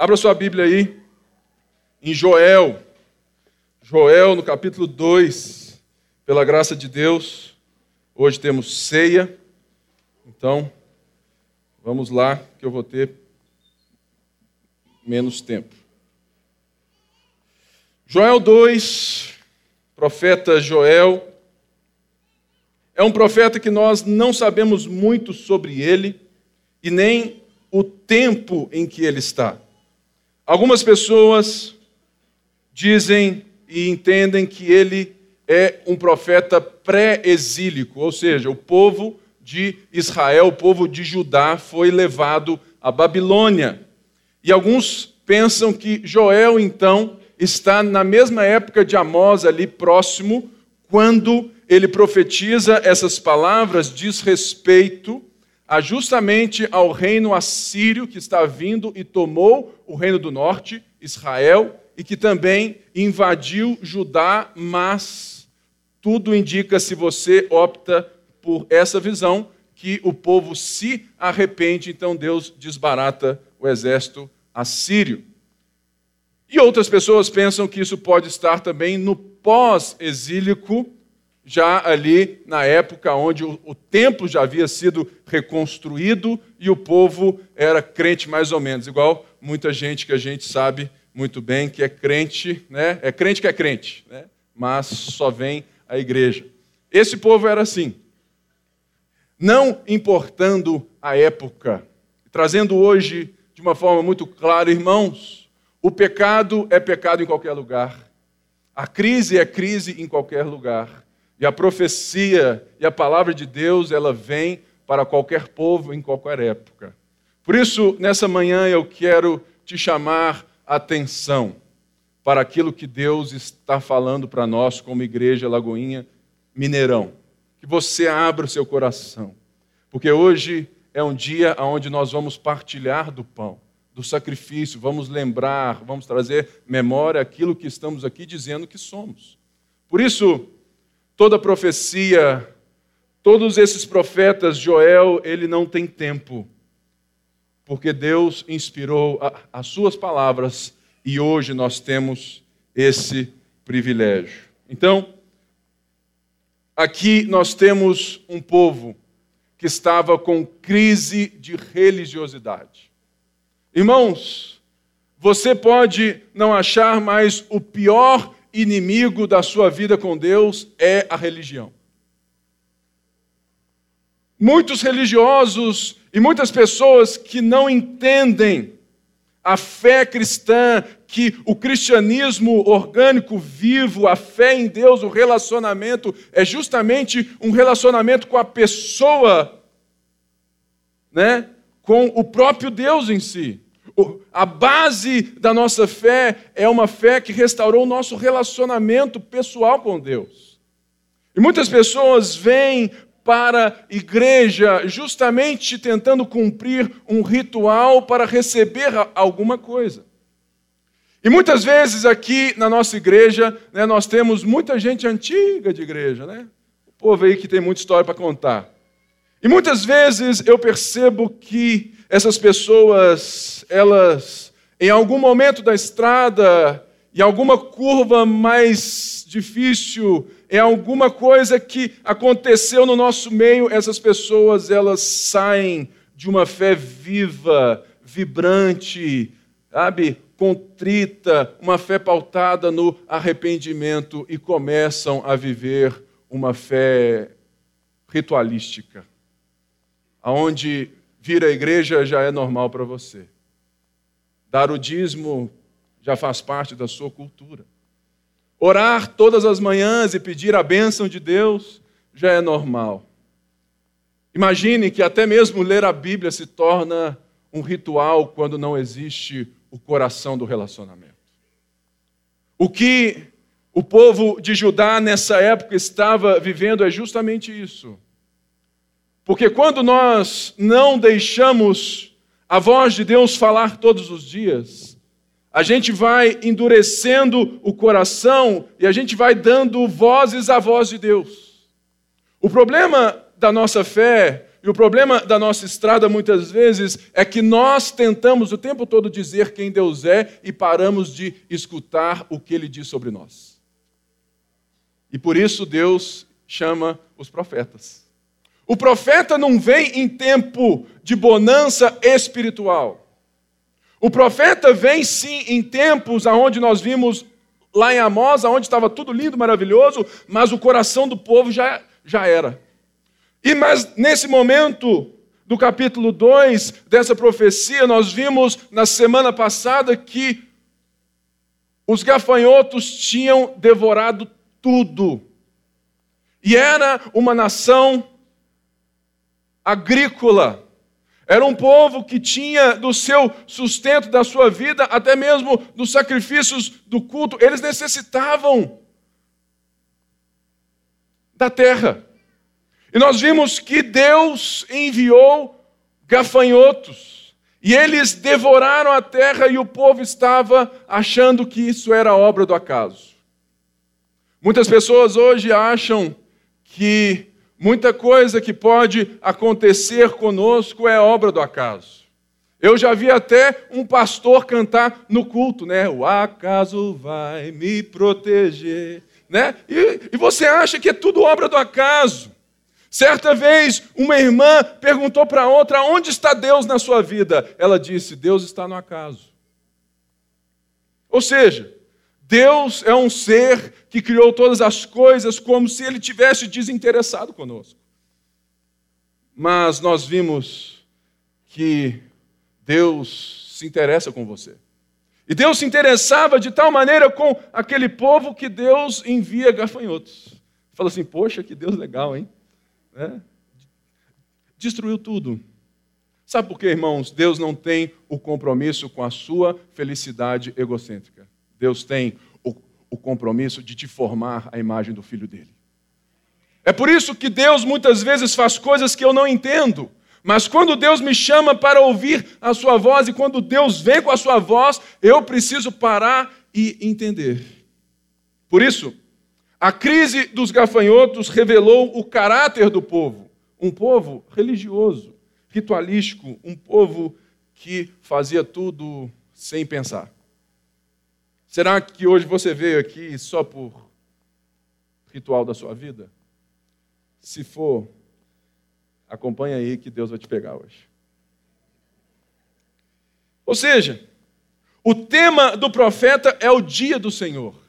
Abra sua Bíblia aí, em Joel. Joel, no capítulo 2, pela graça de Deus. Hoje temos ceia. Então, vamos lá, que eu vou ter menos tempo. Joel 2, profeta Joel. É um profeta que nós não sabemos muito sobre ele e nem o tempo em que ele está. Algumas pessoas dizem e entendem que ele é um profeta pré-exílico, ou seja, o povo de Israel, o povo de Judá, foi levado à Babilônia. E alguns pensam que Joel, então, está na mesma época de Amós, ali próximo, quando ele profetiza essas palavras, diz respeito a justamente ao reino assírio que está vindo e tomou o reino do norte, Israel, e que também invadiu Judá, mas tudo indica, se você opta por essa visão, que o povo se arrepende, então Deus desbarata o exército assírio. E outras pessoas pensam que isso pode estar também no pós-exílico, já ali na época onde o, o, templo já havia sido reconstruído e o povo era crente mais ou menos, igual muita gente que a gente sabe muito bem que é crente, né? É crente que é crente, né? Mas só vem à igreja. Esse povo era assim. Não importando a época, trazendo hoje de uma forma muito clara, irmãos, o pecado é pecado em qualquer lugar. A crise é crise em qualquer lugar. E a profecia e a palavra de Deus, ela vem para qualquer povo em qualquer época. Por isso, nessa manhã eu quero te chamar atenção para aquilo que Deus está falando para nós como igreja Lagoinha Mineirão. Que você abra o seu coração, porque hoje é um dia onde nós vamos partilhar do pão, do sacrifício, vamos lembrar, vamos trazer memória aquilo que estamos aqui dizendo que somos. Por isso, toda profecia, todos esses profetas, Joel, ele não tem tempo, porque Deus inspirou as suas palavras e hoje nós temos esse privilégio. Então, aqui nós temos um povo que estava com crise de religiosidade. Irmãos, você pode não achar mais o pior inimigo da sua vida com Deus é a religião. Muitos religiosos e muitas pessoas que não entendem a fé cristã, que o cristianismo orgânico vivo, a fé em Deus, o relacionamento, é justamente um relacionamento com a pessoa, né? com o próprio Deus em si. A base da nossa fé é uma fé que restaurou o nosso relacionamento pessoal com Deus. E muitas pessoas vêm para a igreja justamente tentando cumprir um ritual para receber alguma coisa. E muitas vezes aqui na nossa igreja, né, nós temos muita gente antiga de igreja, né? O povo aí que tem muita história para contar. E muitas vezes eu percebo que essas pessoas, elas, em algum momento da estrada, em alguma curva mais difícil, em alguma coisa que aconteceu no nosso meio, essas pessoas, elas saem de uma fé viva, vibrante, sabe, contrita, uma fé pautada no arrependimento e começam a viver uma fé ritualística, aonde vir à igreja já é normal para você. Dar o dízimo já faz parte da sua cultura. Orar todas as manhãs e pedir a bênção de Deus já é normal. Imagine que até mesmo ler a Bíblia se torna um ritual quando não existe o coração do relacionamento. O que o povo de Judá nessa época estava vivendo é justamente isso. Porque quando nós não deixamos a voz de Deus falar todos os dias, a gente vai endurecendo o coração e a gente vai dando vozes à voz de Deus. O problema da nossa fé e o problema da nossa estrada muitas vezes é que nós tentamos o tempo todo dizer quem Deus é e paramos de escutar o que ele diz sobre nós. E por isso Deus chama os profetas. O profeta não vem em tempo de bonança espiritual. O profeta vem sim em tempos aonde nós vimos lá em Amós, onde estava tudo lindo, maravilhoso, mas o coração do povo já, já era. E mas nesse momento do capítulo 2 dessa profecia, nós vimos na semana passada que os gafanhotos tinham devorado tudo. E era uma nação agrícola. Era um povo que tinha do seu sustento, da sua vida, até mesmo dos sacrifícios do culto, eles necessitavam da terra. E nós vimos que Deus enviou gafanhotos, e eles devoraram a terra, e o povo estava achando que isso era obra do acaso. Muitas pessoas hoje acham que Muita coisa que pode acontecer conosco é obra do acaso. Eu já vi até um pastor cantar no culto, né? O acaso vai me proteger, né? E, e você acha que é tudo obra do acaso. Certa vez, uma irmã perguntou para outra: onde está Deus na sua vida? Ela disse: Deus está no acaso. Ou seja, Deus é um ser que criou todas as coisas como se ele tivesse desinteressado conosco. Mas nós vimos que Deus se interessa com você. E Deus se interessava de tal maneira com aquele povo que Deus envia gafanhotos. Fala assim: Poxa, que Deus legal, hein? É. Destruiu tudo. Sabe por quê, irmãos? Deus não tem o compromisso com a sua felicidade egocêntrica. Deus tem o, o compromisso de te formar a imagem do filho dele. É por isso que Deus muitas vezes faz coisas que eu não entendo. Mas quando Deus me chama para ouvir a sua voz e quando Deus vem com a sua voz, eu preciso parar e entender. Por isso, a crise dos gafanhotos revelou o caráter do povo. Um povo religioso, ritualístico, um povo que fazia tudo sem pensar. Será que hoje você veio aqui só por ritual da sua vida? Se for, acompanha aí que Deus vai te pegar hoje. Ou seja, o tema do profeta é o dia do Senhor.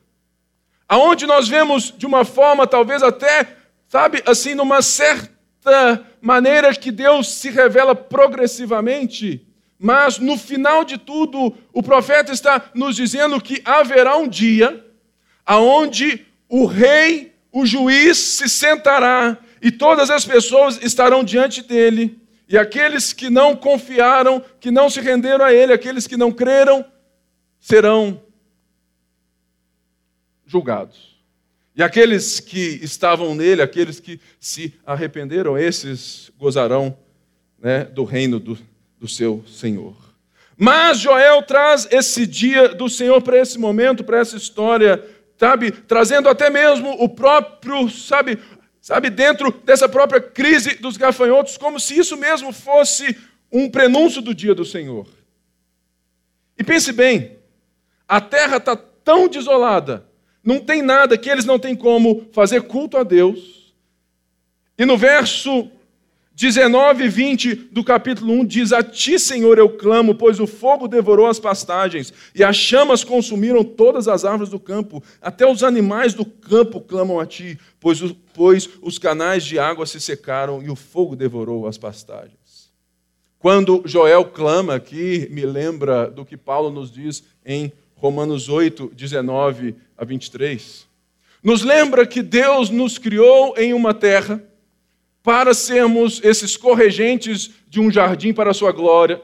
Aonde nós vemos de uma forma talvez até, sabe, assim, numa certa maneira que Deus se revela progressivamente mas no final de tudo, o profeta está nos dizendo que haverá um dia aonde o rei, o juiz se sentará e todas as pessoas estarão diante dele. E aqueles que não confiaram, que não se renderam a ele, aqueles que não creram, serão julgados. E aqueles que estavam nele, aqueles que se arrependeram, esses gozarão né, do reino do, do seu Senhor. Mas Joel traz esse dia do Senhor para esse momento, para essa história, sabe, trazendo até mesmo o próprio, sabe, sabe, dentro dessa própria crise dos gafanhotos, como se isso mesmo fosse um prenúncio do dia do Senhor. E pense bem, a terra está tão desolada, não tem nada que eles não têm como fazer culto a Deus. E no verso 19 e 20 do capítulo 1 diz: A ti, Senhor, eu clamo, pois o fogo devorou as pastagens, e as chamas consumiram todas as árvores do campo, até os animais do campo clamam a ti, pois, pois os canais de água se secaram e o fogo devorou as pastagens. Quando Joel clama aqui, me lembra do que Paulo nos diz em Romanos 8, 19 a 23. Nos lembra que Deus nos criou em uma terra para sermos esses corregentes de um jardim para a sua glória.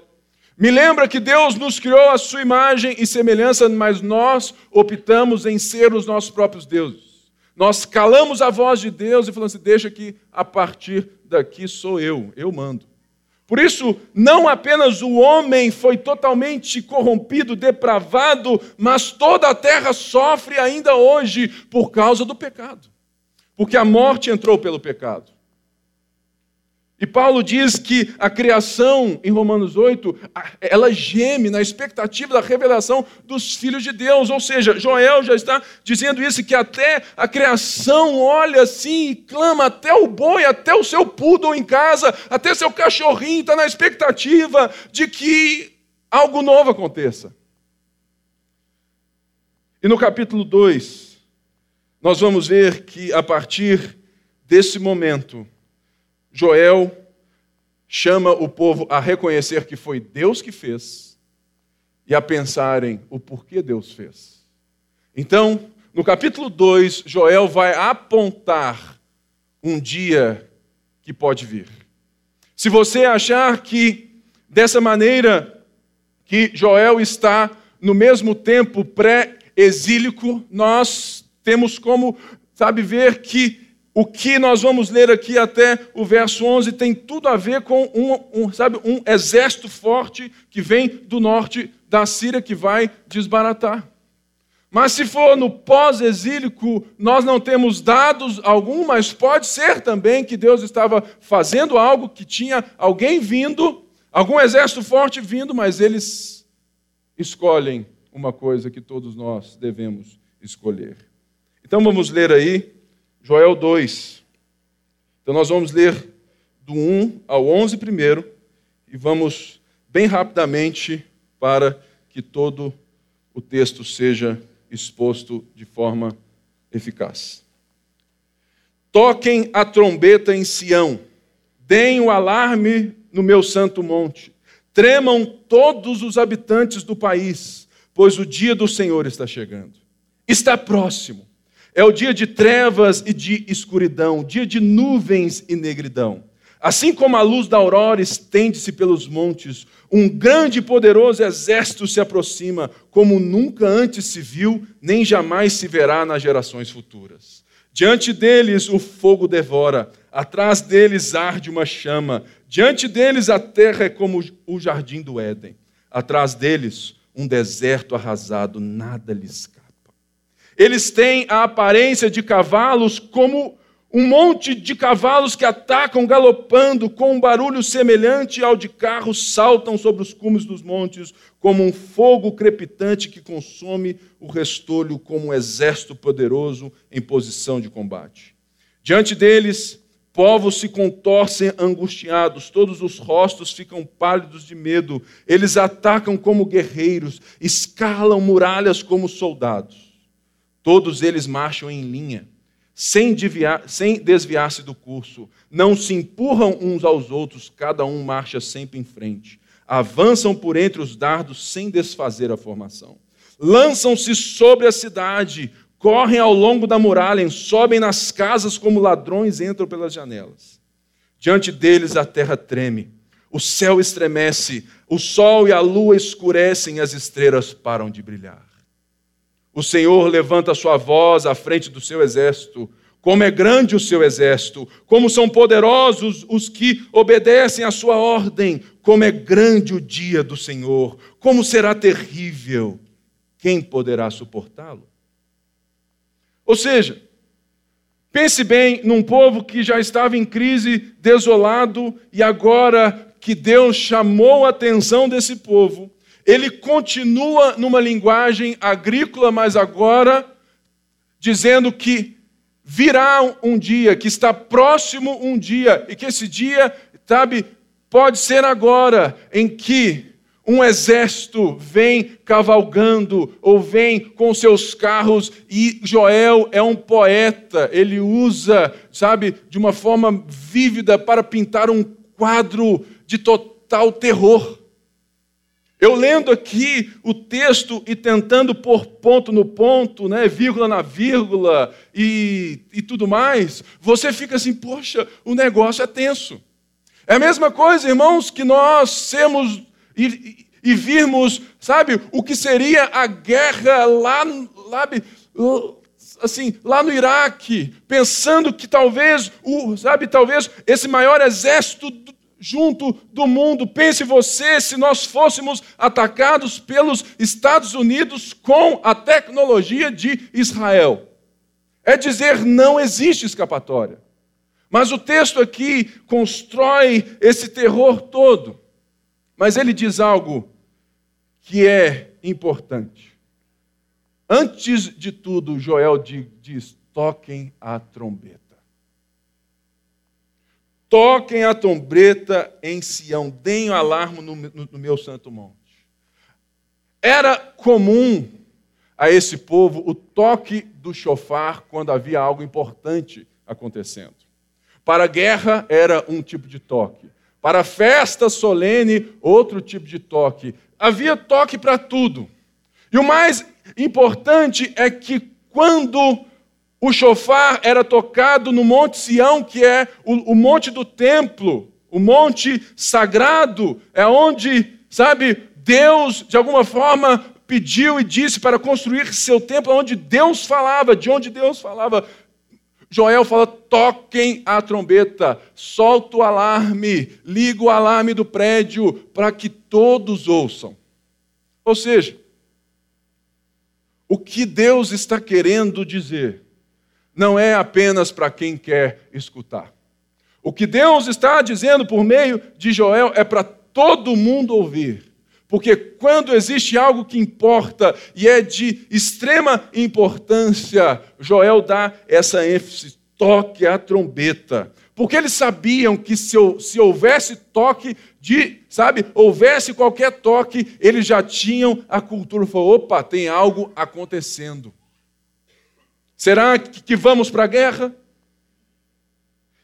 Me lembra que Deus nos criou a sua imagem e semelhança, mas nós optamos em ser os nossos próprios deuses. Nós calamos a voz de Deus e falamos assim: deixa que a partir daqui sou eu, eu mando. Por isso, não apenas o homem foi totalmente corrompido, depravado, mas toda a terra sofre ainda hoje por causa do pecado. Porque a morte entrou pelo pecado. E Paulo diz que a criação, em Romanos 8, ela geme na expectativa da revelação dos filhos de Deus. Ou seja, Joel já está dizendo isso, que até a criação olha assim e clama, até o boi, até o seu poodle em casa, até seu cachorrinho está na expectativa de que algo novo aconteça. E no capítulo 2, nós vamos ver que a partir desse momento, Joel chama o povo a reconhecer que foi Deus que fez e a pensarem o porquê Deus fez. Então, no capítulo 2, Joel vai apontar um dia que pode vir. Se você achar que dessa maneira que Joel está no mesmo tempo pré-exílico, nós temos como, sabe, ver que o que nós vamos ler aqui até o verso 11 tem tudo a ver com um, um, sabe, um exército forte que vem do norte da Síria que vai desbaratar. Mas se for no pós-exílico, nós não temos dados algum, mas pode ser também que Deus estava fazendo algo, que tinha alguém vindo, algum exército forte vindo, mas eles escolhem uma coisa que todos nós devemos escolher. Então vamos ler aí Joel 2. Então nós vamos ler do 1 ao 11 primeiro e vamos bem rapidamente para que todo o texto seja exposto de forma eficaz. Toquem a trombeta em Sião, deem o alarme no meu santo monte, tremam todos os habitantes do país, pois o dia do Senhor está chegando. Está próximo. É o dia de trevas e de escuridão, dia de nuvens e negridão. Assim como a luz da aurora estende-se pelos montes, um grande e poderoso exército se aproxima, como nunca antes se viu, nem jamais se verá nas gerações futuras. Diante deles o fogo devora, atrás deles arde uma chama, diante deles a terra é como o jardim do Éden, atrás deles um deserto arrasado, nada lhes. Eles têm a aparência de cavalos, como um monte de cavalos que atacam galopando, com um barulho semelhante ao de carros, saltam sobre os cumes dos montes, como um fogo crepitante que consome o restolho, como um exército poderoso em posição de combate. Diante deles, povos se contorcem angustiados, todos os rostos ficam pálidos de medo, eles atacam como guerreiros, escalam muralhas como soldados. Todos eles marcham em linha, sem, sem desviar-se do curso. Não se empurram uns aos outros, cada um marcha sempre em frente. Avançam por entre os dardos sem desfazer a formação. Lançam-se sobre a cidade, correm ao longo da muralha, sobem nas casas como ladrões entram pelas janelas. Diante deles a terra treme, o céu estremece, o sol e a lua escurecem e as estrelas param de brilhar. O Senhor levanta a sua voz à frente do seu exército. Como é grande o seu exército, como são poderosos os que obedecem à sua ordem, como é grande o dia do Senhor, como será terrível. Quem poderá suportá-lo? Ou seja, pense bem num povo que já estava em crise, desolado, e agora que Deus chamou a atenção desse povo, ele continua numa linguagem agrícola, mas agora dizendo que virá um dia, que está próximo um dia, e que esse dia, sabe, pode ser agora, em que um exército vem cavalgando ou vem com seus carros e Joel é um poeta, ele usa, sabe, de uma forma vívida para pintar um quadro de total terror. Eu lendo aqui o texto e tentando pôr ponto no ponto, né, vírgula na vírgula e, e tudo mais, você fica assim, poxa, o negócio é tenso. É a mesma coisa, irmãos, que nós sermos e, e virmos, sabe, o que seria a guerra lá, lá, assim, lá no Iraque, pensando que talvez, sabe, talvez esse maior exército junto do mundo. Pense você se nós fôssemos atacados pelos Estados Unidos com a tecnologia de Israel. É dizer, não existe escapatória. Mas o texto aqui constrói esse terror todo. Mas ele diz algo que é importante. Antes de tudo, Joel diz: toquem a trombeta. Toquem a trombeta em Sião, deem o alarme no, no, no meu santo monte. Era comum a esse povo o toque do chofar quando havia algo importante acontecendo. Para a guerra era um tipo de toque. Para a festa solene, outro tipo de toque. Havia toque para tudo. E o mais importante é que quando o chofar era tocado no Monte Sião, que é o, o monte do templo, o monte sagrado, é onde, sabe, Deus, de alguma forma, pediu e disse para construir seu templo, onde Deus falava, de onde Deus falava. Joel fala: toquem a trombeta, solta o alarme, liga o alarme do prédio para que todos ouçam. Ou seja, o que Deus está querendo dizer não é apenas para quem quer escutar. O que Deus está dizendo por meio de Joel é para todo mundo ouvir. Porque quando existe algo que importa e é de extrema importância, Joel dá essa ênfase: toque a trombeta. Porque eles sabiam que se, se houvesse toque de, sabe, houvesse qualquer toque, eles já tinham a cultura. Falou, opa, tem algo acontecendo. Será que vamos para a guerra?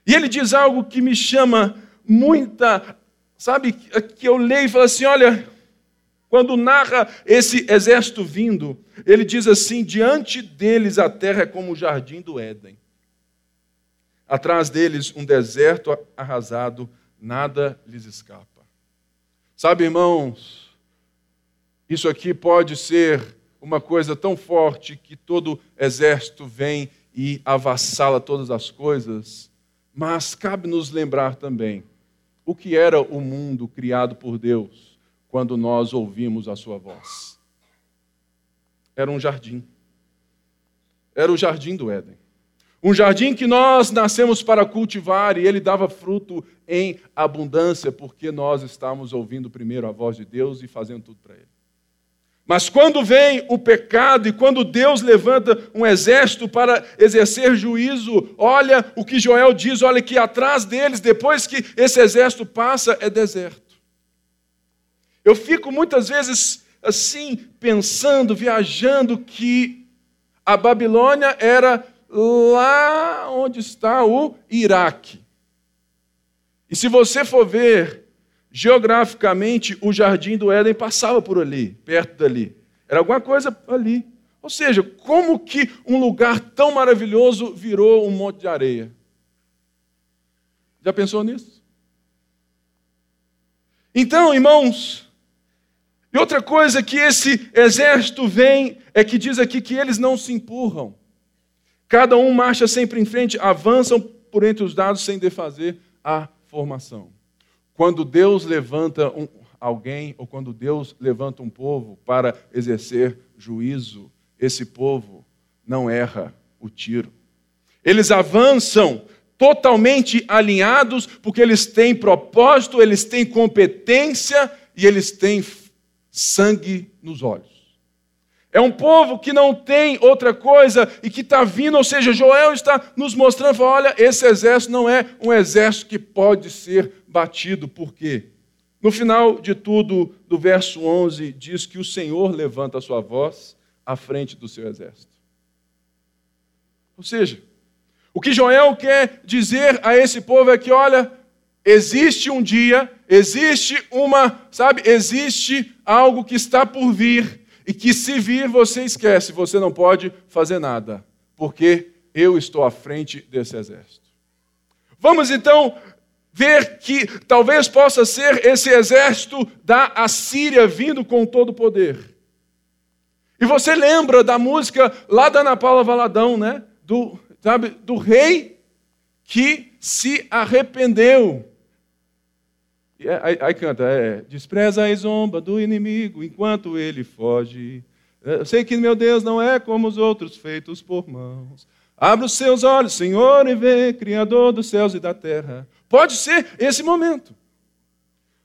E ele diz algo que me chama muita, sabe, que eu leio e falo assim: olha, quando narra esse exército vindo, ele diz assim: diante deles a terra é como o jardim do Éden. Atrás deles um deserto arrasado, nada lhes escapa. Sabe, irmãos, isso aqui pode ser uma coisa tão forte que todo exército vem e avassala todas as coisas, mas cabe nos lembrar também o que era o mundo criado por Deus quando nós ouvimos a sua voz. Era um jardim. Era o jardim do Éden. Um jardim que nós nascemos para cultivar e ele dava fruto em abundância, porque nós estávamos ouvindo primeiro a voz de Deus e fazendo tudo para ele. Mas quando vem o pecado e quando Deus levanta um exército para exercer juízo, olha o que Joel diz: olha que atrás deles, depois que esse exército passa, é deserto. Eu fico muitas vezes assim, pensando, viajando, que a Babilônia era lá onde está o Iraque. E se você for ver geograficamente, o jardim do Éden passava por ali, perto dali. Era alguma coisa ali. Ou seja, como que um lugar tão maravilhoso virou um monte de areia? Já pensou nisso? Então, irmãos, e outra coisa que esse exército vem é que diz aqui que eles não se empurram. Cada um marcha sempre em frente, avançam por entre os dados sem defazer a formação. Quando Deus levanta um, alguém, ou quando Deus levanta um povo para exercer juízo, esse povo não erra o tiro. Eles avançam totalmente alinhados, porque eles têm propósito, eles têm competência e eles têm sangue nos olhos. É um povo que não tem outra coisa e que está vindo, ou seja, Joel está nos mostrando, olha, esse exército não é um exército que pode ser batido, por quê? No final de tudo, do verso 11, diz que o Senhor levanta a sua voz à frente do seu exército. Ou seja, o que Joel quer dizer a esse povo é que, olha, existe um dia, existe uma, sabe, existe algo que está por vir e que se vir você esquece, você não pode fazer nada, porque eu estou à frente desse exército. Vamos então ver que talvez possa ser esse exército da Assíria vindo com todo o poder. E você lembra da música lá da Ana Paula Valadão, né? Do, sabe, do rei que se arrependeu. É, aí, canta, é, despreza a zomba do inimigo enquanto ele foge. Eu sei que meu Deus não é como os outros feitos por mãos. Abra os seus olhos, Senhor, e vê, Criador dos céus e da terra. Pode ser esse momento.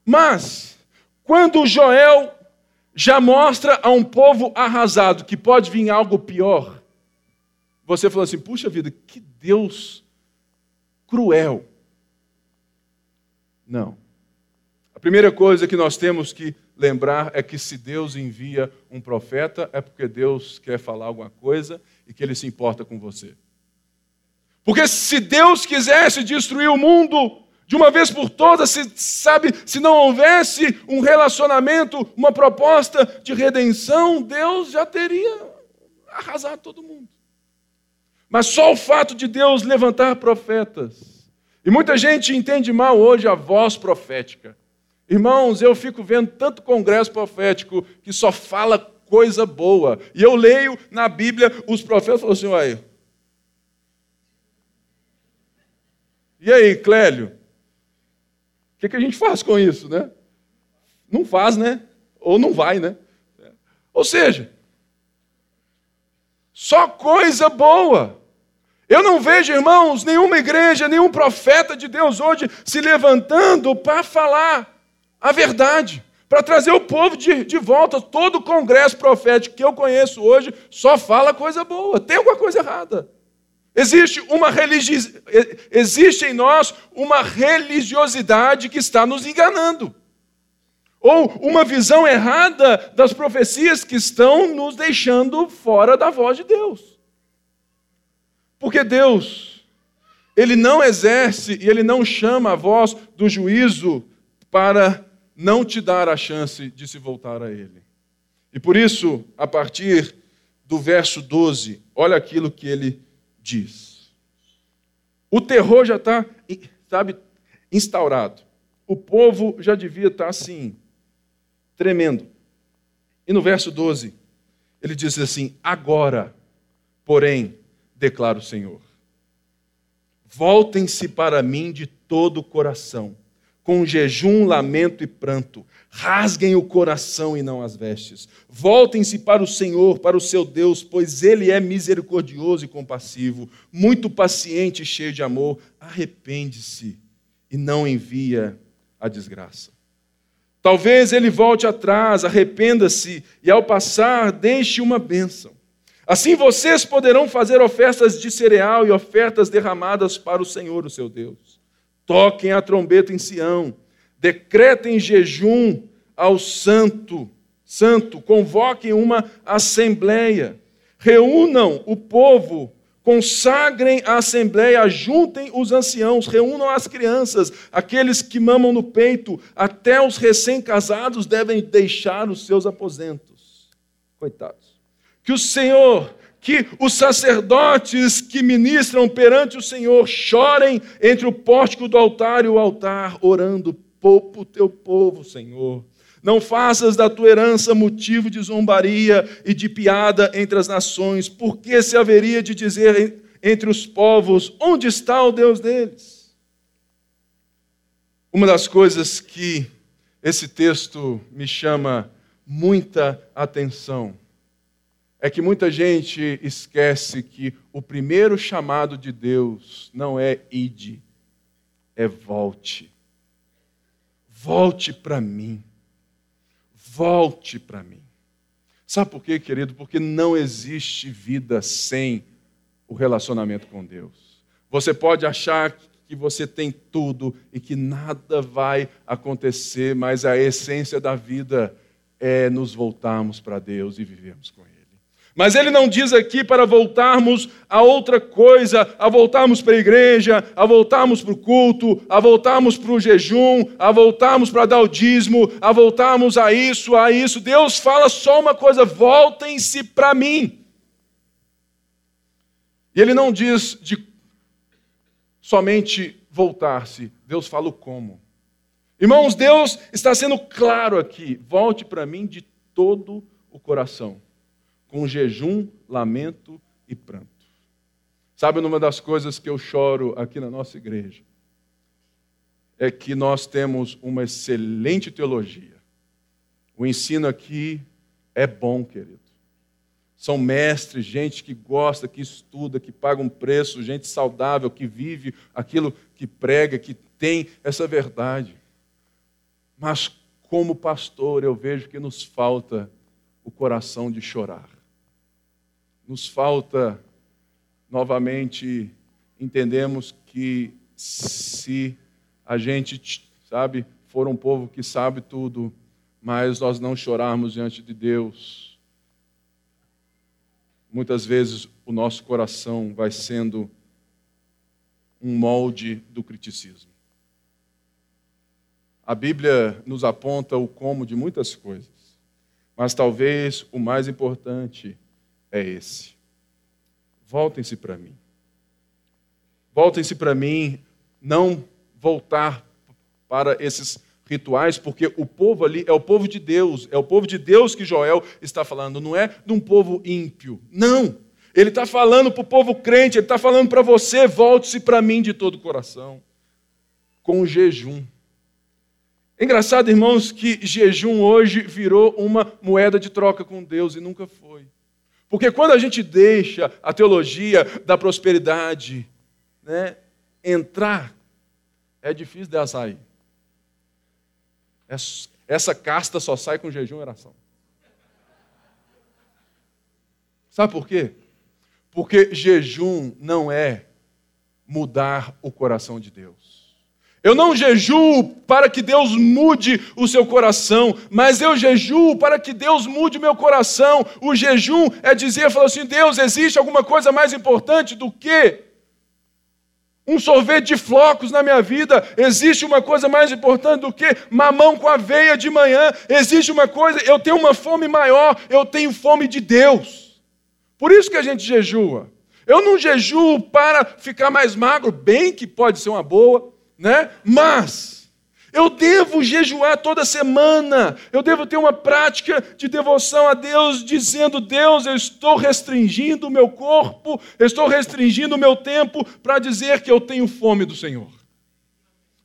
Mas, quando Joel já mostra a um povo arrasado que pode vir algo pior, você falou assim: puxa vida, que Deus cruel. Não. A primeira coisa que nós temos que lembrar é que se Deus envia um profeta, é porque Deus quer falar alguma coisa e que ele se importa com você. Porque se Deus quisesse destruir o mundo de uma vez por todas, se, sabe, se não houvesse um relacionamento, uma proposta de redenção, Deus já teria arrasado todo mundo. Mas só o fato de Deus levantar profetas. E muita gente entende mal hoje a voz profética. Irmãos, eu fico vendo tanto congresso profético que só fala coisa boa. E eu leio na Bíblia os profetas falam assim: olha. E aí, Clélio? O que, que a gente faz com isso, né? Não faz, né? Ou não vai, né? Ou seja, só coisa boa. Eu não vejo, irmãos, nenhuma igreja, nenhum profeta de Deus hoje se levantando para falar a verdade, para trazer o povo de, de volta. Todo congresso profético que eu conheço hoje só fala coisa boa. Tem alguma coisa errada. Existe uma religi... existe em nós uma religiosidade que está nos enganando. Ou uma visão errada das profecias que estão nos deixando fora da voz de Deus. Porque Deus, Ele não exerce e Ele não chama a voz do juízo para não te dar a chance de se voltar a Ele. E por isso, a partir do verso 12, olha aquilo que ele diz. O terror já está, sabe, instaurado. O povo já devia estar tá assim, tremendo. E no verso 12, ele diz assim: Agora, porém, declara o Senhor, voltem-se para mim de todo o coração com jejum, lamento e pranto. Rasguem o coração e não as vestes. Voltem-se para o Senhor, para o seu Deus, pois ele é misericordioso e compassivo, muito paciente e cheio de amor. Arrepende-se e não envia a desgraça. Talvez ele volte atrás, arrependa-se e ao passar deixe uma bênção. Assim vocês poderão fazer ofertas de cereal e ofertas derramadas para o Senhor, o seu Deus. Toquem a trombeta em Sião, decretem jejum ao santo, santo, convoquem uma assembleia, reúnam o povo, consagrem a assembleia, juntem os anciãos, reúnam as crianças, aqueles que mamam no peito, até os recém-casados devem deixar os seus aposentos. Coitados. Que o Senhor que os sacerdotes que ministram perante o Senhor chorem entre o pórtico do altar e o altar, orando: poupa o teu povo, Senhor. Não faças da tua herança motivo de zombaria e de piada entre as nações, porque se haveria de dizer entre os povos: onde está o Deus deles? Uma das coisas que esse texto me chama muita atenção é que muita gente esquece que o primeiro chamado de Deus não é ide, é volte. Volte para mim. Volte para mim. Sabe por quê, querido? Porque não existe vida sem o relacionamento com Deus. Você pode achar que você tem tudo e que nada vai acontecer, mas a essência da vida é nos voltarmos para Deus e vivermos com Ele. Mas ele não diz aqui para voltarmos a outra coisa, a voltarmos para a igreja, a voltarmos para o culto, a voltarmos para o jejum, a voltarmos para dar o dízimo, a voltarmos a isso, a isso. Deus fala só uma coisa: voltem-se para mim. E ele não diz de somente voltar-se, Deus fala o como. Irmãos, Deus está sendo claro aqui: volte para mim de todo o coração com jejum, lamento e pranto. Sabe, uma das coisas que eu choro aqui na nossa igreja é que nós temos uma excelente teologia. O ensino aqui é bom, querido. são mestres, gente que gosta, que estuda, que paga um preço, gente saudável, que vive aquilo que prega, que tem essa verdade. Mas, como pastor, eu vejo que nos falta o coração de chorar. Nos falta, novamente, entendemos que se a gente, sabe, for um povo que sabe tudo, mas nós não chorarmos diante de Deus, muitas vezes o nosso coração vai sendo um molde do criticismo. A Bíblia nos aponta o como de muitas coisas, mas talvez o mais importante é esse. Voltem-se para mim. Voltem-se para mim, não voltar para esses rituais, porque o povo ali é o povo de Deus, é o povo de Deus que Joel está falando, não é de um povo ímpio. Não! Ele está falando para o povo crente, ele está falando para você, volte-se para mim de todo o coração, com jejum. Engraçado, irmãos, que jejum hoje virou uma moeda de troca com Deus e nunca foi. Porque quando a gente deixa a teologia da prosperidade né, entrar, é difícil dela sair. Essa casta só sai com jejum e oração. Sabe por quê? Porque jejum não é mudar o coração de Deus. Eu não jejuo para que Deus mude o seu coração, mas eu jejuo para que Deus mude o meu coração. O jejum é dizer, falar assim, Deus, existe alguma coisa mais importante do que um sorvete de flocos na minha vida. Existe uma coisa mais importante do que mamão com aveia de manhã. Existe uma coisa, eu tenho uma fome maior, eu tenho fome de Deus. Por isso que a gente jejua. Eu não jejuo para ficar mais magro, bem que pode ser uma boa, né? Mas eu devo jejuar toda semana. Eu devo ter uma prática de devoção a Deus, dizendo: Deus, eu estou restringindo o meu corpo, eu estou restringindo o meu tempo para dizer que eu tenho fome do Senhor.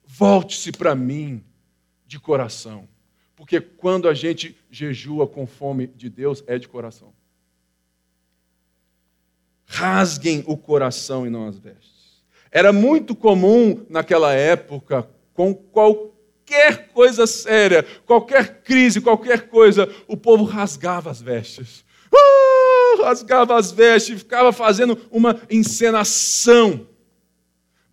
Volte-se para mim de coração, porque quando a gente jejua com fome de Deus, é de coração. Rasguem o coração e não as vestes. Era muito comum naquela época, com qualquer coisa séria, qualquer crise, qualquer coisa, o povo rasgava as vestes. Uh, rasgava as vestes, ficava fazendo uma encenação.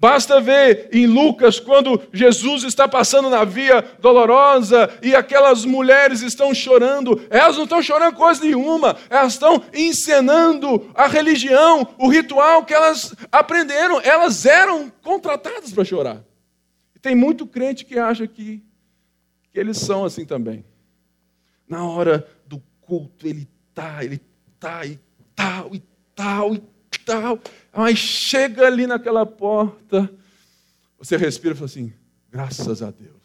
Basta ver em Lucas quando Jesus está passando na via dolorosa e aquelas mulheres estão chorando. Elas não estão chorando coisa nenhuma, elas estão encenando a religião, o ritual que elas aprenderam. Elas eram contratadas para chorar. Tem muito crente que acha que, que eles são assim também. Na hora do culto, ele tá, ele tá, e tal, e tal, e tal. Mas chega ali naquela porta, você respira e fala assim: graças a Deus.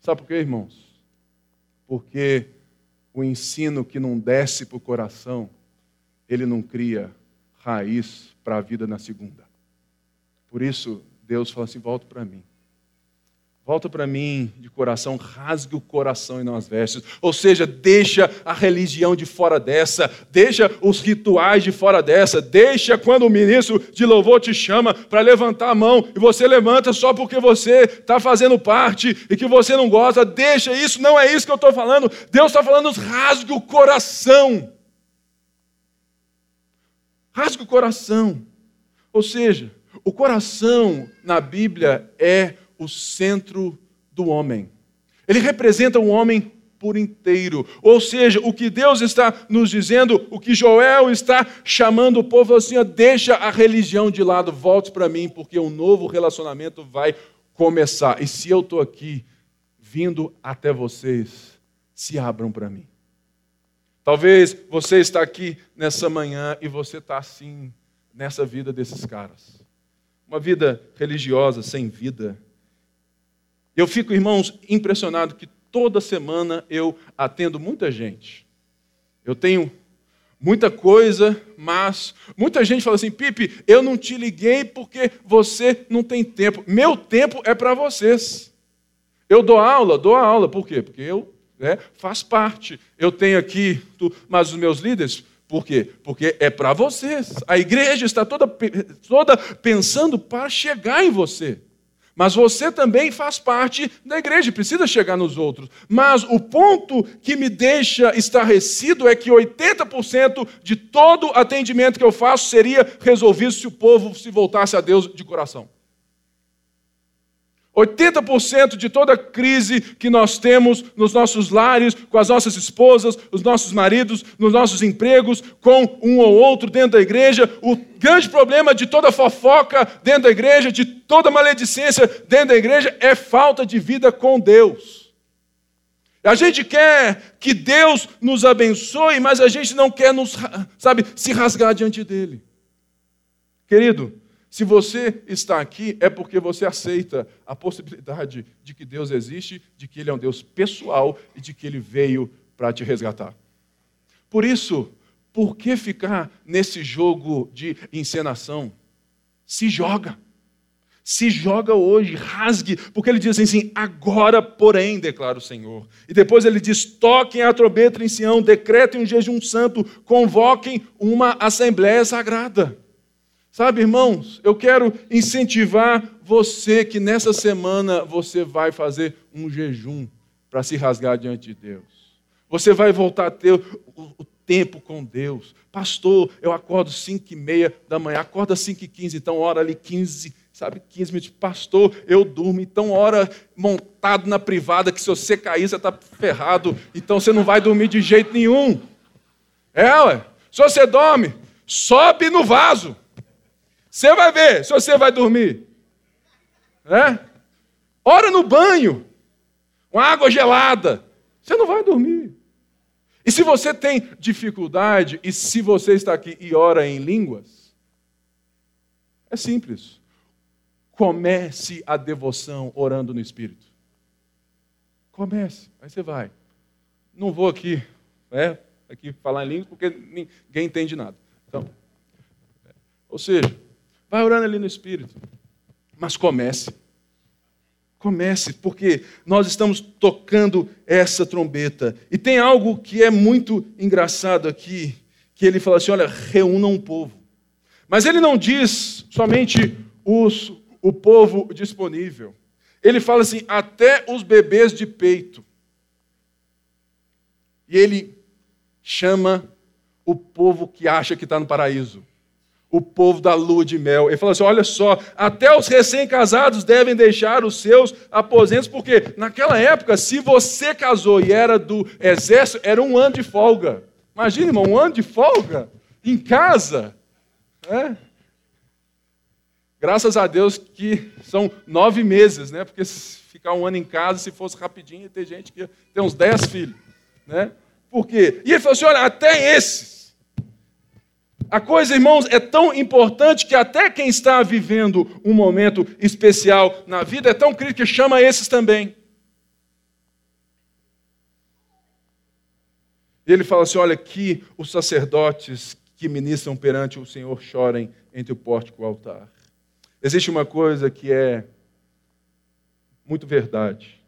Sabe por quê, irmãos? Porque o ensino que não desce para o coração, ele não cria raiz para a vida na segunda. Por isso, Deus fala assim: volta para mim. Volta para mim de coração, rasgue o coração e não as vestes. Ou seja, deixa a religião de fora dessa, deixa os rituais de fora dessa, deixa quando o ministro de louvor te chama para levantar a mão e você levanta só porque você está fazendo parte e que você não gosta. Deixa isso, não é isso que eu estou falando. Deus está falando, rasgue o coração. Rasgue o coração. Ou seja, o coração na Bíblia é o centro do homem. Ele representa o homem por inteiro. Ou seja, o que Deus está nos dizendo, o que Joel está chamando o povo assim, ó, deixa a religião de lado, volte para mim, porque um novo relacionamento vai começar. E se eu estou aqui vindo até vocês, se abram para mim. Talvez você está aqui nessa manhã e você está assim nessa vida desses caras uma vida religiosa sem vida. Eu fico, irmãos, impressionado que toda semana eu atendo muita gente. Eu tenho muita coisa, mas muita gente fala assim: Pipe, eu não te liguei porque você não tem tempo. Meu tempo é para vocês. Eu dou aula, dou aula. Por quê? Porque eu né? faz parte. Eu tenho aqui, mas os meus líderes, por quê? Porque é para vocês. A igreja está toda, toda pensando para chegar em você. Mas você também faz parte da igreja, precisa chegar nos outros. Mas o ponto que me deixa estarrecido é que 80% de todo atendimento que eu faço seria resolvido se o povo se voltasse a Deus de coração. 80% de toda crise que nós temos nos nossos lares, com as nossas esposas, os nossos maridos, nos nossos empregos, com um ou outro dentro da igreja, o grande problema de toda fofoca dentro da igreja, de toda maledicência dentro da igreja, é falta de vida com Deus. A gente quer que Deus nos abençoe, mas a gente não quer nos, sabe, se rasgar diante dele. Querido, se você está aqui, é porque você aceita a possibilidade de que Deus existe, de que Ele é um Deus pessoal e de que Ele veio para te resgatar. Por isso, por que ficar nesse jogo de encenação? Se joga. Se joga hoje, rasgue, porque ele diz assim: agora, porém, declara o Senhor. E depois ele diz: toquem a trombeta em Sião, decretem um jejum santo, convoquem uma assembléia sagrada. Sabe, irmãos, eu quero incentivar você que nessa semana você vai fazer um jejum para se rasgar diante de Deus. Você vai voltar a ter o, tempo com Deus. Pastor, eu acordo 5 e meia da manhã, acorda 5 e 15, então hora ali 15, sabe, 15 minutos. Pastor, eu durmo, então hora montado na privada, que se você cair, você está ferrado, então você não vai dormir de jeito nenhum. É, ué. Se você dorme, sobe no vaso. Você vai ver se você vai dormir. É? Ora no banho, com água gelada. Você não vai dormir. E se você tem dificuldade, e se você está aqui e ora em línguas, é simples. Comece a devoção orando no Espírito. Comece, aí você vai. Não vou aqui, é, aqui falar em línguas porque ninguém entende nada. Então, ou seja, Vai orando ali no Espírito. Mas comece. Comece, porque nós estamos tocando essa trombeta. E tem algo que é muito engraçado aqui, que ele fala assim: olha, reúna um povo. Mas ele não diz somente os, o povo disponível. Ele fala assim: até os bebês de peito. E ele chama o povo que acha que está no paraíso o povo da lua de mel. Ele fala assim: olha só, até os recém-casados devem deixar os seus aposentos, porque naquela época, se você casou e era do exército, era um ano de folga. Imagina, irmão, um ano de folga em casa. É? Graças a Deus que são nove meses, né? Porque ficar um ano em casa, se fosse rapidinho, ia ter gente que ter uns dez filhos. Né? Por quê? E ele falou assim: olha, até esses a coisa, irmãos, é tão importante que até quem está vivendo um momento especial na vida é tão crítico que chama esses também. Ele fala assim: olha, que os sacerdotes que ministram perante o Senhor chorem entre o pórtico e o altar. Existe uma coisa que é muito verdade.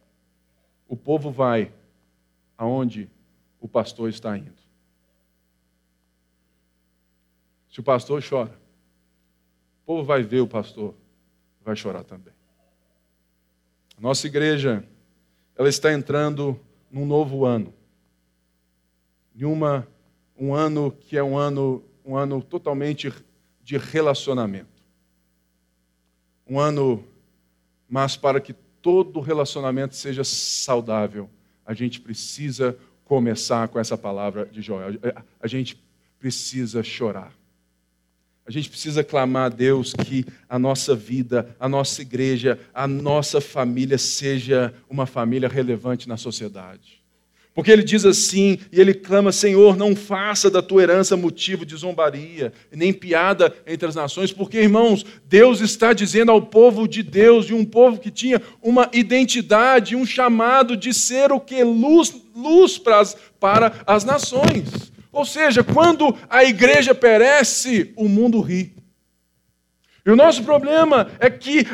O povo vai aonde o pastor está indo. Se o pastor chora, o povo vai ver o pastor, vai chorar também. Nossa igreja, ela está entrando num novo ano. Em um ano que é um ano, um ano totalmente de relacionamento. Um ano, mas para que todo relacionamento seja saudável, a gente precisa começar com essa palavra de Joel. A gente precisa chorar. A gente precisa clamar a Deus que a nossa vida, a nossa igreja, a nossa família seja uma família relevante na sociedade. Porque ele diz assim, e ele clama: Senhor, não faça da tua herança motivo de zombaria, nem piada entre as nações, porque, irmãos, Deus está dizendo ao povo de Deus, e um povo que tinha uma identidade, um chamado de ser o que? Luz, luz para as, para as nações. Ou seja, quando a igreja perece, o mundo ri. E o nosso problema é que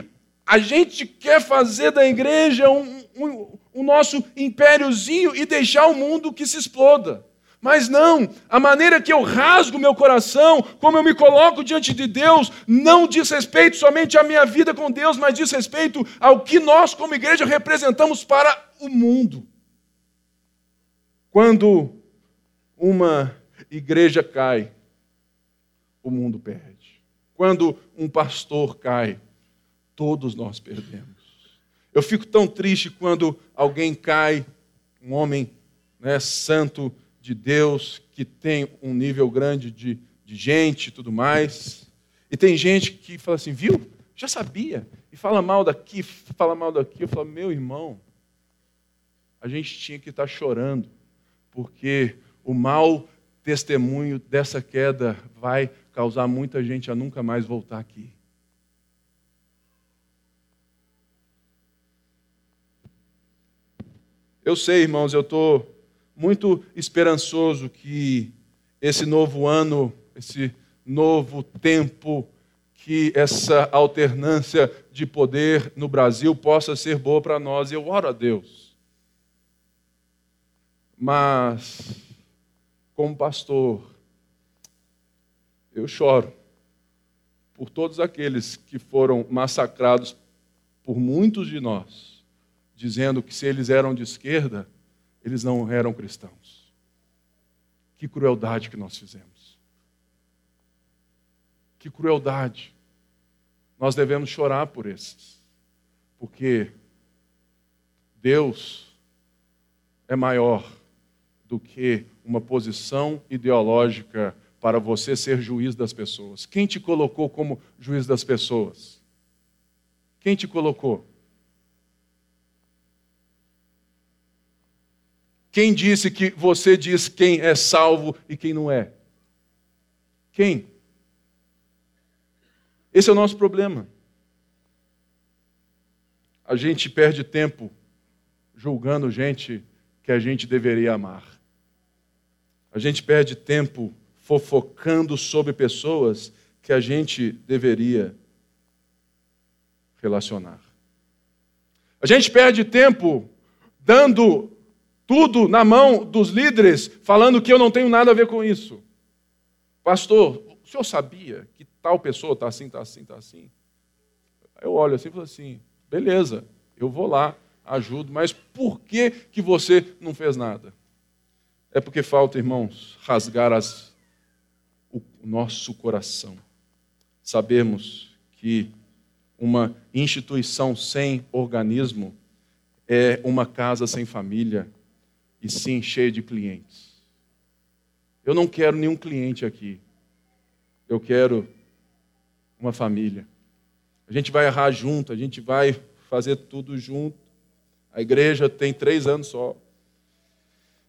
a gente quer fazer da igreja um, um, o nosso impériozinho e deixar o mundo que se exploda. Mas não, a maneira que eu rasgo meu coração, como eu me coloco diante de Deus, não diz respeito somente à minha vida com Deus, mas diz respeito ao que nós, como igreja, representamos para o mundo. Quando uma igreja cai, o mundo perde. Quando um pastor cai, todos nós perdemos. Eu fico tão triste quando alguém cai, um homem né, santo de Deus, que tem um nível grande de, de gente e tudo mais. E tem gente que fala assim, viu? Já sabia. E fala mal daqui, fala mal daqui. Eu falo, meu irmão, a gente tinha que estar chorando, porque o mau testemunho dessa queda vai causar muita gente a nunca mais voltar aqui. Eu sei, irmãos, eu estou muito esperançoso que esse novo ano, esse novo tempo, que essa alternância de poder no Brasil possa ser boa para nós. Eu oro a Deus. Mas, como pastor, eu choro por todos aqueles que foram massacrados por muitos de nós dizendo que se eles eram de esquerda, eles não eram cristãos. Que crueldade que nós fizemos. Que crueldade. Nós devemos chorar por esses, porque Deus é maior do que uma posição ideológica para você ser juiz das pessoas. Quem te colocou como juiz das pessoas? Quem te colocou? Quem disse que você diz quem é salvo e quem não é? Quem? Esse é o nosso problema. A gente perde tempo julgando gente que a gente deveria amar. A gente perde tempo fofocando sobre pessoas que a gente deveria relacionar. A gente perde tempo dando tudo na mão dos líderes, falando que eu não tenho nada a ver com isso. Pastor, o senhor sabia que tal pessoa está assim, está assim, está assim? Eu olho assim e falo assim: beleza, eu vou lá, ajudo, mas por que, que você não fez nada? É porque falta, irmãos, rasgar as, o nosso coração. Sabemos que uma instituição sem organismo é uma casa sem família, e sim cheio de clientes. Eu não quero nenhum cliente aqui. Eu quero uma família. A gente vai errar junto, a gente vai fazer tudo junto. A igreja tem três anos só.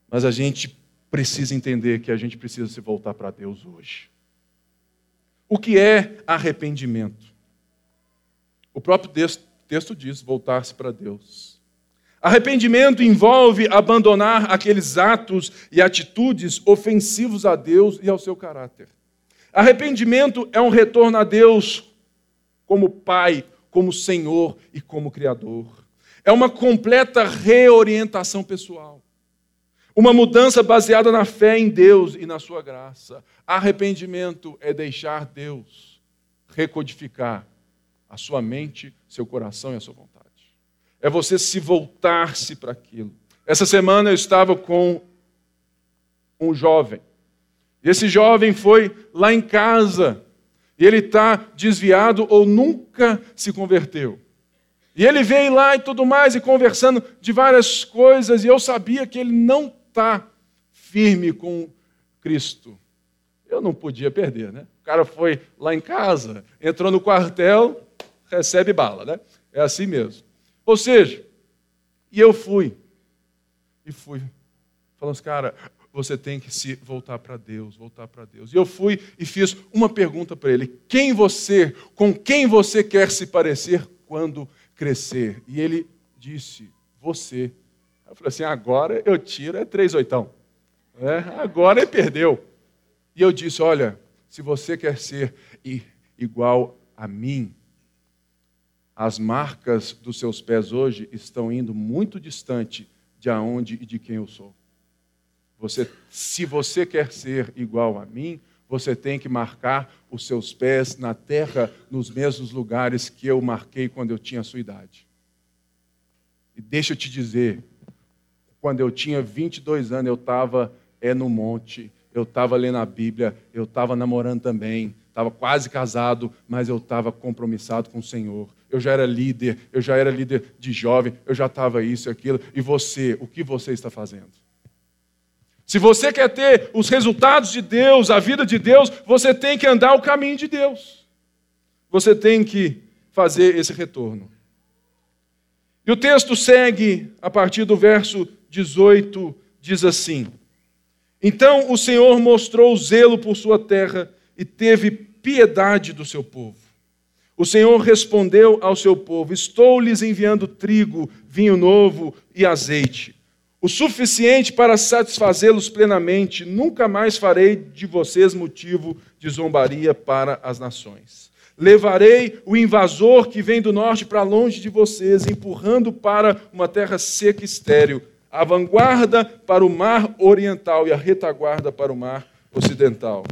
Mas a gente precisa entender que a gente precisa se voltar para Deus hoje. O que é arrependimento? O próprio texto diz: voltar-se para Deus. Arrependimento envolve abandonar aqueles atos e atitudes ofensivos a Deus e ao seu caráter. Arrependimento é um retorno a Deus como Pai, como Senhor e como Criador. É uma completa reorientação pessoal. Uma mudança baseada na fé em Deus e na sua graça. Arrependimento é deixar Deus recodificar a sua mente, seu coração e a sua vontade é você se voltar-se para aquilo. Essa semana eu estava com um jovem. Esse jovem foi lá em casa e ele está desviado ou nunca se converteu. E ele veio lá e tudo mais, e conversando de várias coisas, e eu sabia que ele não está firme com Cristo. Eu não podia perder, né? O cara foi lá em casa, entrou no quartel, recebe bala, né? É assim mesmo. Ou seja, e eu fui. E fui. Falando assim, cara, você tem que se voltar para Deus, voltar para Deus. E eu fui e fiz uma pergunta para ele: quem você, com quem você quer se parecer quando crescer? E ele disse: você. Eu falei assim: agora eu tiro, é três oitão. É, agora ele perdeu. E eu disse: olha, se você quer ser igual a mim, as marcas dos seus pés hoje estão indo muito distante de aonde e de quem eu sou. Você, se você quer ser igual a mim, você tem que marcar os seus pés na terra, nos mesmos lugares que eu marquei quando eu tinha a sua idade. E deixa eu te dizer, quando eu tinha 22 anos, eu estava é no monte, eu estava lendo a Bíblia, eu estava namorando também, estava quase casado, mas eu estava compromissado com o Senhor. Eu já era líder, eu já era líder de jovem, eu já estava isso e aquilo. E você, o que você está fazendo? Se você quer ter os resultados de Deus, a vida de Deus, você tem que andar o caminho de Deus. Você tem que fazer esse retorno. E o texto segue a partir do verso 18, diz assim: Então o Senhor mostrou zelo por sua terra e teve piedade do seu povo. O Senhor respondeu ao seu povo: Estou lhes enviando trigo, vinho novo e azeite o suficiente para satisfazê-los plenamente, nunca mais farei de vocês motivo de zombaria para as nações. Levarei o invasor que vem do norte para longe de vocês, empurrando para uma terra seca e estéril, a vanguarda para o mar oriental e a retaguarda para o mar ocidental.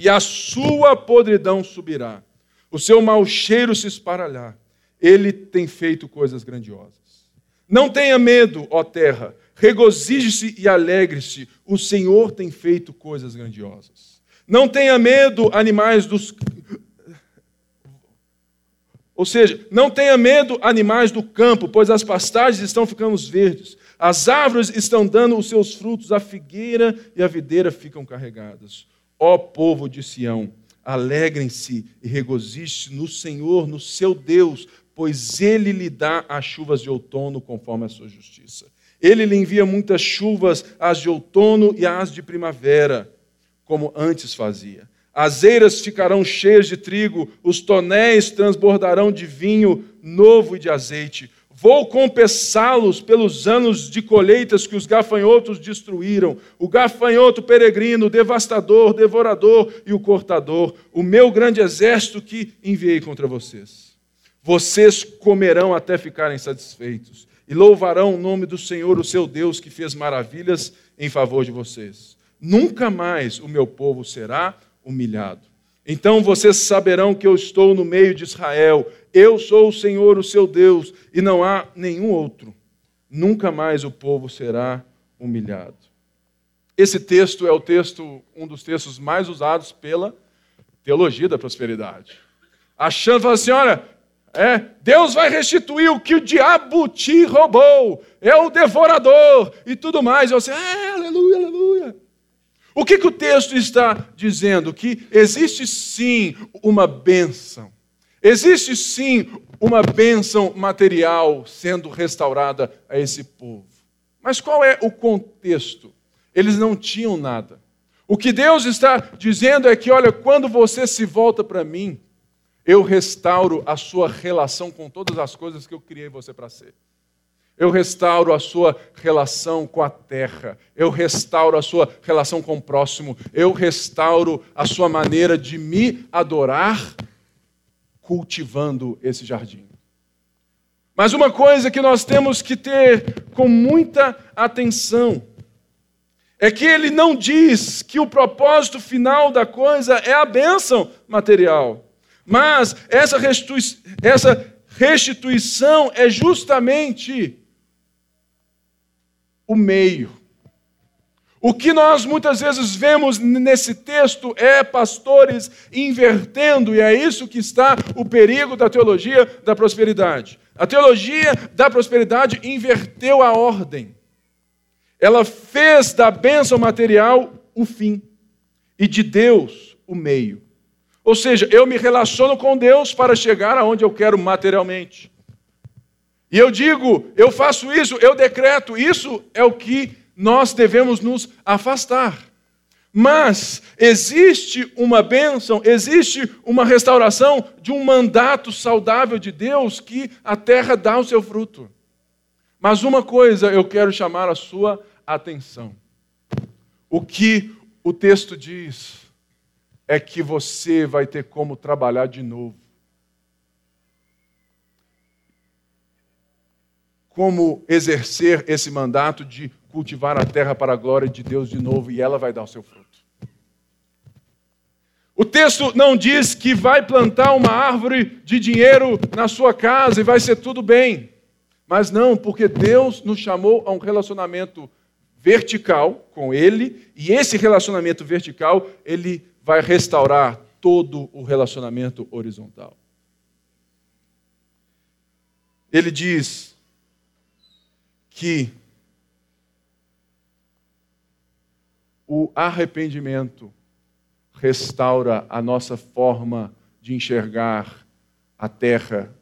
E a sua podridão subirá, o seu mau cheiro se esparalhar. Ele tem feito coisas grandiosas. Não tenha medo, ó terra, regozije-se e alegre-se, o Senhor tem feito coisas grandiosas. Não tenha medo, animais dos. Ou seja, não tenha medo, animais do campo, pois as pastagens estão ficando verdes, as árvores estão dando os seus frutos, a figueira e a videira ficam carregadas. Ó povo de Sião, alegrem-se e regozijem-se no Senhor, no seu Deus, pois ele lhe dá as chuvas de outono conforme a sua justiça. Ele lhe envia muitas chuvas, as de outono e as de primavera, como antes fazia. As eiras ficarão cheias de trigo, os tonéis transbordarão de vinho novo e de azeite. Vou compensá-los pelos anos de colheitas que os gafanhotos destruíram, o gafanhoto peregrino, devastador, devorador e o cortador, o meu grande exército que enviei contra vocês. Vocês comerão até ficarem satisfeitos e louvarão o nome do Senhor, o seu Deus, que fez maravilhas em favor de vocês. Nunca mais o meu povo será humilhado. Então vocês saberão que eu estou no meio de Israel. Eu sou o Senhor, o seu Deus, e não há nenhum outro. Nunca mais o povo será humilhado. Esse texto é o texto, um dos textos mais usados pela teologia da prosperidade. Achando, assim, olha, é, Deus vai restituir o que o diabo te roubou. É o devorador e tudo mais. E você, é, aleluia, aleluia. O que, que o texto está dizendo? Que existe sim uma bênção. Existe sim uma bênção material sendo restaurada a esse povo. Mas qual é o contexto? Eles não tinham nada. O que Deus está dizendo é que, olha, quando você se volta para mim, eu restauro a sua relação com todas as coisas que eu criei você para ser. Eu restauro a sua relação com a terra. Eu restauro a sua relação com o próximo. Eu restauro a sua maneira de me adorar cultivando esse jardim. Mas uma coisa que nós temos que ter com muita atenção é que ele não diz que o propósito final da coisa é a bênção material. Mas essa, essa restituição é justamente o meio. O que nós muitas vezes vemos nesse texto é pastores invertendo, e é isso que está o perigo da teologia da prosperidade. A teologia da prosperidade inverteu a ordem. Ela fez da bênção material o fim e de Deus o meio. Ou seja, eu me relaciono com Deus para chegar aonde eu quero materialmente. E eu digo, eu faço isso, eu decreto, isso é o que nós devemos nos afastar. Mas existe uma bênção, existe uma restauração de um mandato saudável de Deus que a terra dá o seu fruto. Mas uma coisa eu quero chamar a sua atenção. O que o texto diz é que você vai ter como trabalhar de novo. Como exercer esse mandato de cultivar a terra para a glória de Deus de novo e ela vai dar o seu fruto. O texto não diz que vai plantar uma árvore de dinheiro na sua casa e vai ser tudo bem. Mas não, porque Deus nos chamou a um relacionamento vertical com Ele, e esse relacionamento vertical, ele vai restaurar todo o relacionamento horizontal. Ele diz que o arrependimento restaura a nossa forma de enxergar a terra,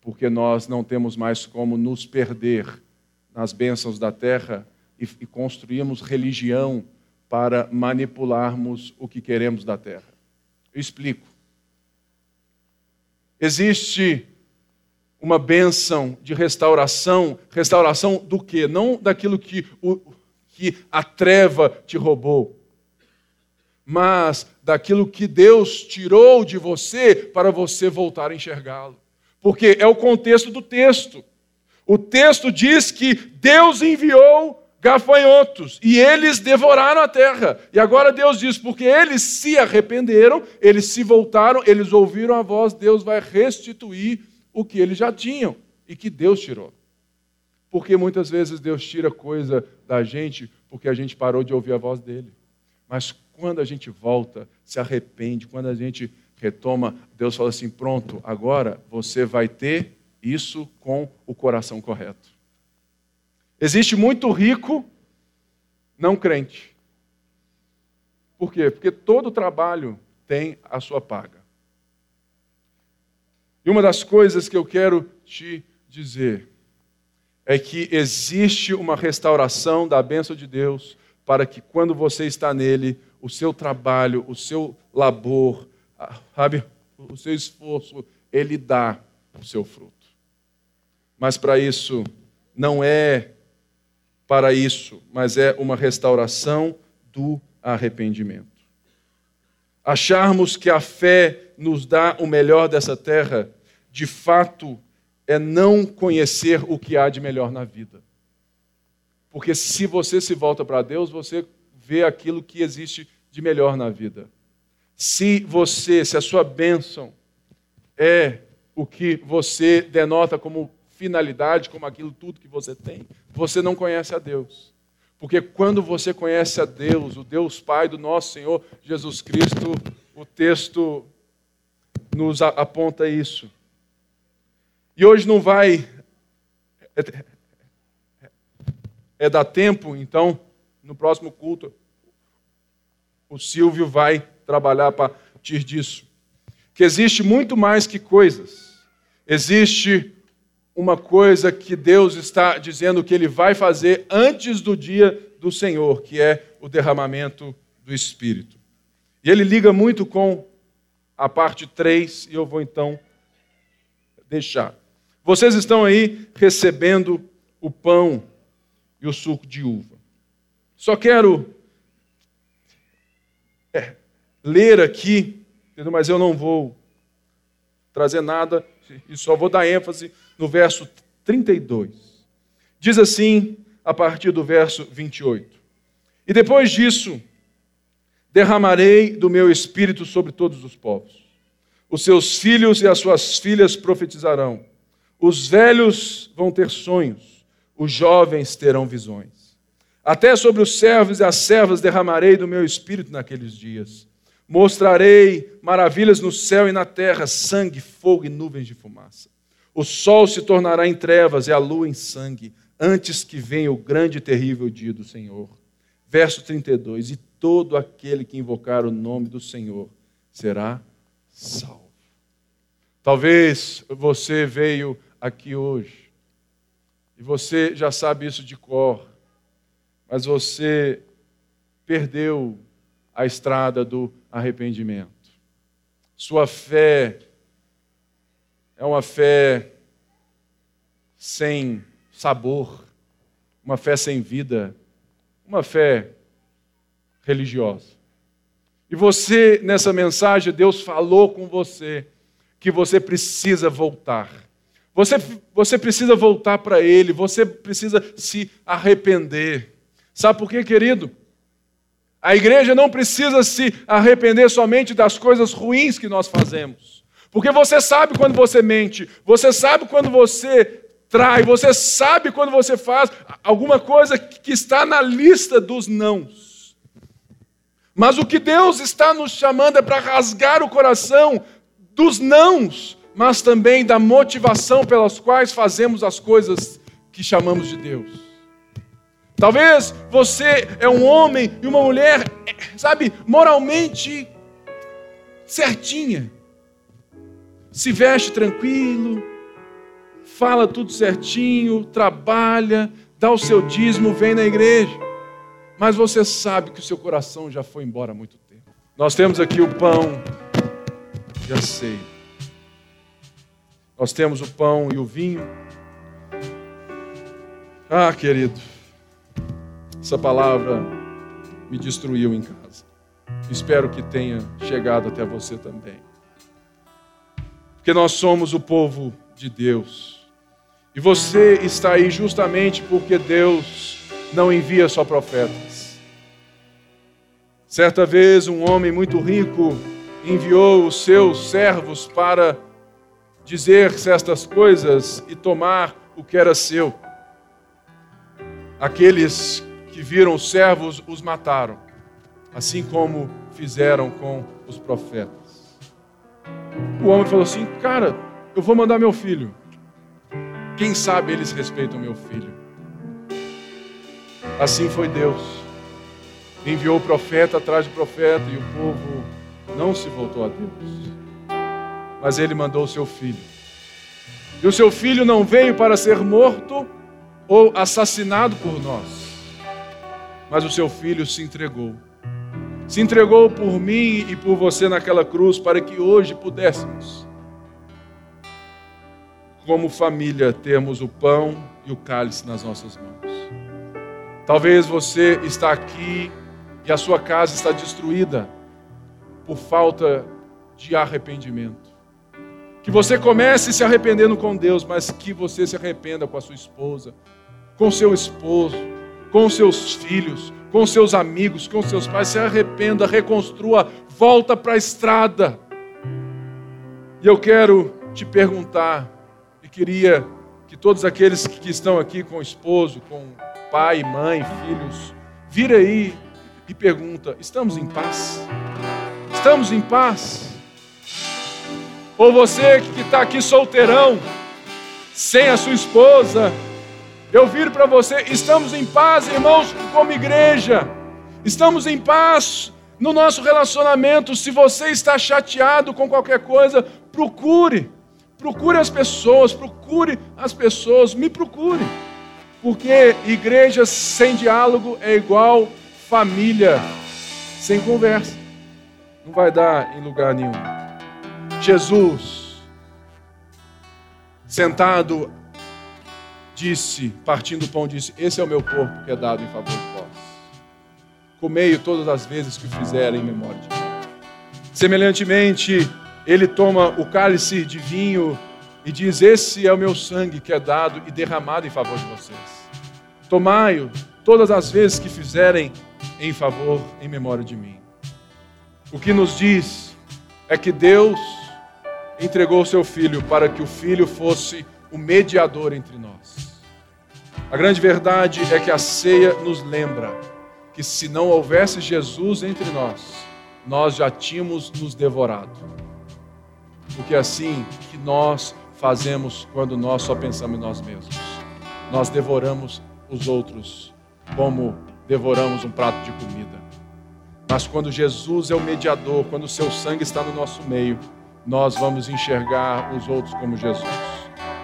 porque nós não temos mais como nos perder nas bênçãos da terra e, e construímos religião para manipularmos o que queremos da terra. Eu explico. Existe uma bênção de restauração, restauração do quê? Não daquilo que, o, que a treva te roubou, mas daquilo que Deus tirou de você para você voltar a enxergá-lo. Porque é o contexto do texto. O texto diz que Deus enviou gafanhotos e eles devoraram a terra. E agora Deus diz: porque eles se arrependeram, eles se voltaram, eles ouviram a voz, Deus vai restituir o que eles já tinham e que Deus tirou. Porque muitas vezes Deus tira coisa da gente porque a gente parou de ouvir a voz dele. Mas quando a gente volta, se arrepende, quando a gente retoma, Deus fala assim: pronto, agora você vai ter isso com o coração correto. Existe muito rico não crente. Por quê? Porque todo trabalho tem a sua paga. E uma das coisas que eu quero te dizer é que existe uma restauração da bênção de Deus para que quando você está nele, o seu trabalho, o seu labor, sabe, o seu esforço, ele dá o seu fruto. Mas para isso, não é para isso, mas é uma restauração do arrependimento. Acharmos que a fé nos dá o melhor dessa terra, de fato, é não conhecer o que há de melhor na vida. Porque se você se volta para Deus, você vê aquilo que existe de melhor na vida. Se você, se a sua bênção é o que você denota como finalidade, como aquilo tudo que você tem, você não conhece a Deus. Porque quando você conhece a Deus, o Deus Pai do nosso Senhor Jesus Cristo, o texto nos aponta isso. E hoje não vai. É, é dar tempo, então, no próximo culto, o Silvio vai trabalhar a partir disso. Que existe muito mais que coisas. Existe uma coisa que Deus está dizendo que Ele vai fazer antes do dia do Senhor, que é o derramamento do Espírito. E ele liga muito com a parte 3, e eu vou então deixar. Vocês estão aí recebendo o pão e o suco de uva. Só quero é, ler aqui, mas eu não vou trazer nada, e só vou dar ênfase no verso 32. Diz assim, a partir do verso 28. E depois disso, derramarei do meu espírito sobre todos os povos. Os seus filhos e as suas filhas profetizarão. Os velhos vão ter sonhos, os jovens terão visões. Até sobre os servos e as servas derramarei do meu espírito naqueles dias. Mostrarei maravilhas no céu e na terra, sangue, fogo e nuvens de fumaça. O sol se tornará em trevas e a lua em sangue, antes que venha o grande e terrível dia do Senhor. Verso 32: E todo aquele que invocar o nome do Senhor será salvo. Talvez você veio aqui hoje e você já sabe isso de cor mas você perdeu a estrada do arrependimento. Sua fé é uma fé sem sabor, uma fé sem vida, uma fé religiosa. E você, nessa mensagem, Deus falou com você que você precisa voltar. Você, você precisa voltar para Ele, você precisa se arrepender. Sabe por quê, querido? A igreja não precisa se arrepender somente das coisas ruins que nós fazemos. Porque você sabe quando você mente, você sabe quando você trai, você sabe quando você faz alguma coisa que está na lista dos nãos. Mas o que Deus está nos chamando é para rasgar o coração dos nãos, mas também da motivação pelas quais fazemos as coisas que chamamos de Deus. Talvez você é um homem e uma mulher, sabe, moralmente certinha. Se veste tranquilo, fala tudo certinho, trabalha, dá o seu dízimo, vem na igreja. Mas você sabe que o seu coração já foi embora há muito tempo. Nós temos aqui o pão a ceia. Nós temos o pão e o vinho. Ah, querido, essa palavra me destruiu em casa. Espero que tenha chegado até você também. Porque nós somos o povo de Deus. E você está aí justamente porque Deus não envia só profetas. Certa vez, um homem muito rico enviou os seus servos para dizer certas coisas e tomar o que era seu. Aqueles que viram os servos os mataram, assim como fizeram com os profetas. O homem falou assim: Cara, eu vou mandar meu filho. Quem sabe eles respeitam meu filho. Assim foi Deus. Enviou o profeta atrás do profeta e o povo não se voltou a Deus. Mas ele mandou o seu filho. E o seu filho não veio para ser morto ou assassinado por nós mas o seu filho se entregou. Se entregou por mim e por você naquela cruz para que hoje pudéssemos, como família, termos o pão e o cálice nas nossas mãos. Talvez você está aqui e a sua casa está destruída por falta de arrependimento. Que você comece se arrependendo com Deus, mas que você se arrependa com a sua esposa, com seu esposo, com seus filhos, com seus amigos, com seus pais. Se arrependa, reconstrua, volta para a estrada. E eu quero te perguntar, e queria que todos aqueles que estão aqui com esposo, com pai, mãe, filhos, vira aí e pergunta: estamos em paz? Estamos em paz? Ou você que está aqui solteirão, sem a sua esposa, eu viro para você, estamos em paz, irmãos, como igreja. Estamos em paz no nosso relacionamento. Se você está chateado com qualquer coisa, procure. Procure as pessoas, procure as pessoas, me procure. Porque igreja sem diálogo é igual família sem conversa. Não vai dar em lugar nenhum. Jesus, sentado disse, partindo o pão, disse: Esse é o meu corpo que é dado em favor de vós. Comei todas as vezes que o fizerem em memória de mim. Semelhantemente, ele toma o cálice de vinho e diz: Esse é o meu sangue que é dado e derramado em favor de vocês. Tomai-o todas as vezes que fizerem em favor, em memória de mim. O que nos diz é que Deus entregou o seu filho para que o filho fosse o mediador entre nós. A grande verdade é que a ceia nos lembra que se não houvesse Jesus entre nós, nós já tínhamos nos devorado. Porque é assim que nós fazemos quando nós só pensamos em nós mesmos. Nós devoramos os outros como devoramos um prato de comida. Mas quando Jesus é o mediador, quando o seu sangue está no nosso meio, nós vamos enxergar os outros como Jesus.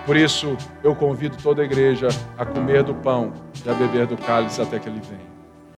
Por isso, eu convido toda a igreja a comer do pão e a beber do cálice até que ele venha.